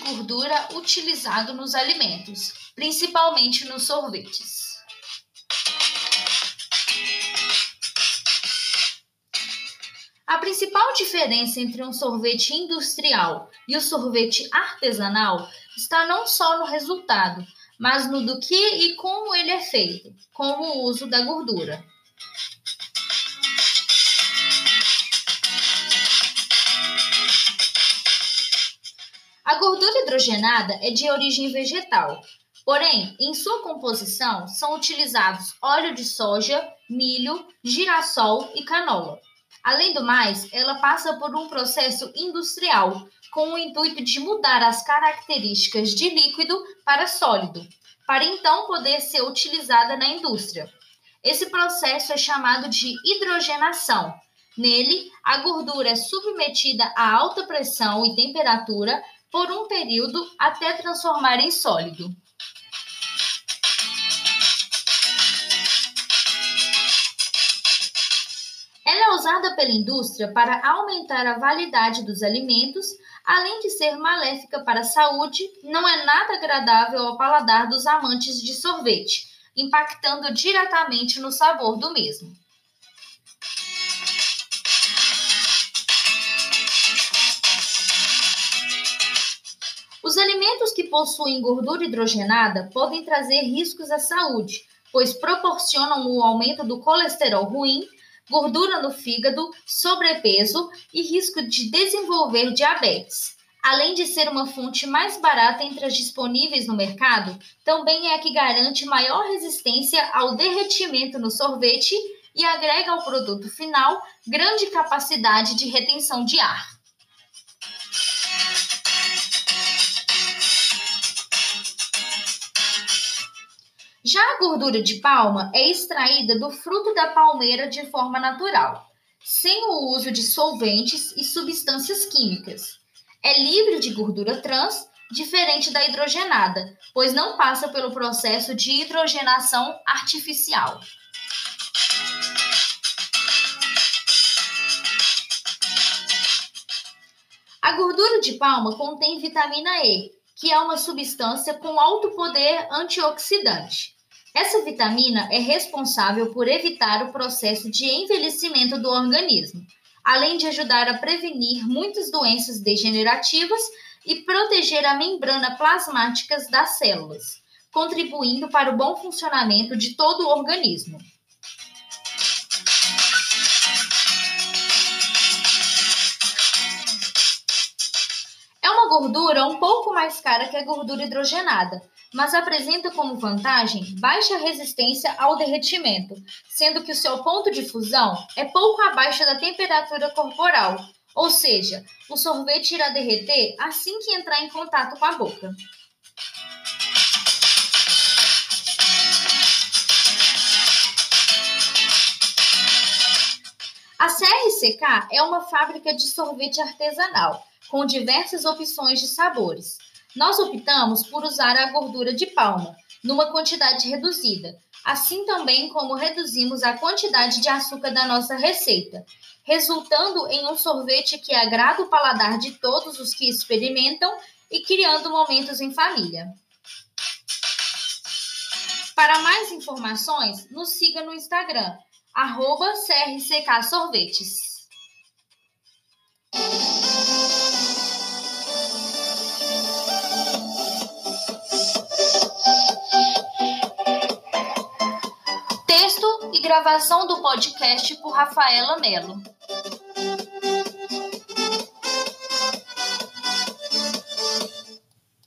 gordura utilizado nos alimentos, principalmente nos sorvetes. A principal diferença entre um sorvete industrial e o sorvete artesanal está não só no resultado, mas no do que e como ele é feito, como o uso da gordura. Hidrogenada é de origem vegetal, porém, em sua composição são utilizados óleo de soja, milho, girassol e canola. Além do mais, ela passa por um processo industrial, com o intuito de mudar as características de líquido para sólido, para então poder ser utilizada na indústria. Esse processo é chamado de hidrogenação. Nele, a gordura é submetida a alta pressão e temperatura por um período até transformar em sólido. Ela é usada pela indústria para aumentar a validade dos alimentos, além de ser maléfica para a saúde, não é nada agradável ao paladar dos amantes de sorvete, impactando diretamente no sabor do mesmo. Os alimentos que possuem gordura hidrogenada podem trazer riscos à saúde, pois proporcionam o aumento do colesterol ruim, gordura no fígado, sobrepeso e risco de desenvolver diabetes. Além de ser uma fonte mais barata entre as disponíveis no mercado, também é a que garante maior resistência ao derretimento no sorvete e agrega ao produto final grande capacidade de retenção de ar. Já a gordura de palma é extraída do fruto da palmeira de forma natural, sem o uso de solventes e substâncias químicas. É livre de gordura trans, diferente da hidrogenada, pois não passa pelo processo de hidrogenação artificial. A gordura de palma contém vitamina E, que é uma substância com alto poder antioxidante. Essa vitamina é responsável por evitar o processo de envelhecimento do organismo, além de ajudar a prevenir muitas doenças degenerativas e proteger a membrana plasmática das células, contribuindo para o bom funcionamento de todo o organismo. Gordura um pouco mais cara que a gordura hidrogenada, mas apresenta como vantagem baixa resistência ao derretimento, sendo que o seu ponto de fusão é pouco abaixo da temperatura corporal, ou seja, o sorvete irá derreter assim que entrar em contato com a boca. CRCK é uma fábrica de sorvete artesanal com diversas opções de sabores. Nós optamos por usar a gordura de palma, numa quantidade reduzida, assim também como reduzimos a quantidade de açúcar da nossa receita, resultando em um sorvete que agrada o paladar de todos os que experimentam e criando momentos em família. Para mais informações, nos siga no Instagram, arroba CRCK Sorvetes. Gravação do podcast por Rafaela Melo.